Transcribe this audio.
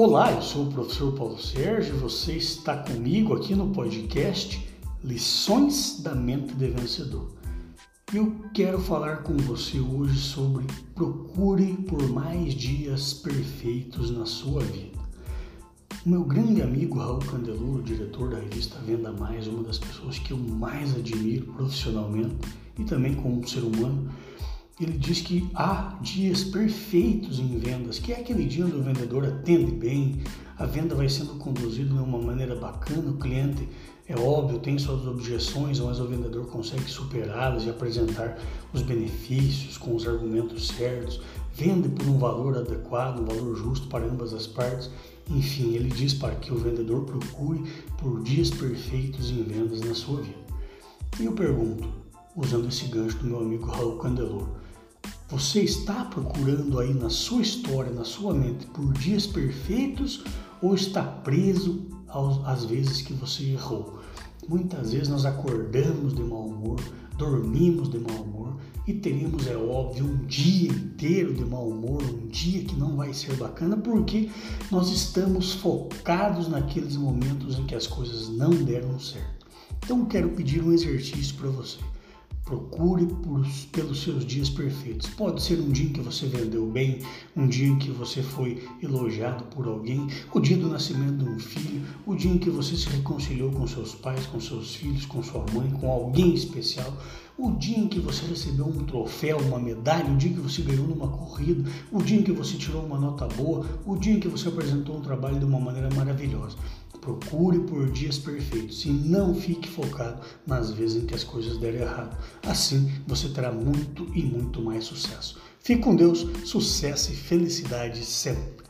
Olá, eu sou o professor Paulo Sérgio você está comigo aqui no podcast Lições da Mente de Vencedor. Eu quero falar com você hoje sobre procure por mais dias perfeitos na sua vida. Meu grande amigo Raul Candeloro, diretor da revista Venda Mais, uma das pessoas que eu mais admiro profissionalmente e também como ser humano, ele diz que há dias perfeitos em vendas, que é aquele dia onde o vendedor atende bem, a venda vai sendo conduzida de uma maneira bacana, o cliente, é óbvio, tem suas objeções, mas o vendedor consegue superá-las e apresentar os benefícios com os argumentos certos, vende por um valor adequado, um valor justo para ambas as partes. Enfim, ele diz para que o vendedor procure por dias perfeitos em vendas na sua vida. E eu pergunto, usando esse gancho do meu amigo Raul Candelor, você está procurando aí na sua história, na sua mente, por dias perfeitos ou está preso às vezes que você errou? Muitas vezes nós acordamos de mau humor, dormimos de mau humor e teremos, é óbvio, um dia inteiro de mau humor, um dia que não vai ser bacana porque nós estamos focados naqueles momentos em que as coisas não deram certo. Então, quero pedir um exercício para você. Procure por, pelos seus dias perfeitos. Pode ser um dia em que você vendeu bem, um dia em que você foi elogiado por alguém, o dia do nascimento de um filho, o dia em que você se reconciliou com seus pais, com seus filhos, com sua mãe, com alguém especial, o dia em que você recebeu um troféu, uma medalha, o dia em que você ganhou numa corrida, o dia em que você tirou uma nota boa, o dia em que você apresentou um trabalho de uma maneira maravilhosa. Procure por dias perfeitos e não fique focado nas vezes em que as coisas deram errado. Assim você terá muito e muito mais sucesso. Fique com Deus, sucesso e felicidade sempre.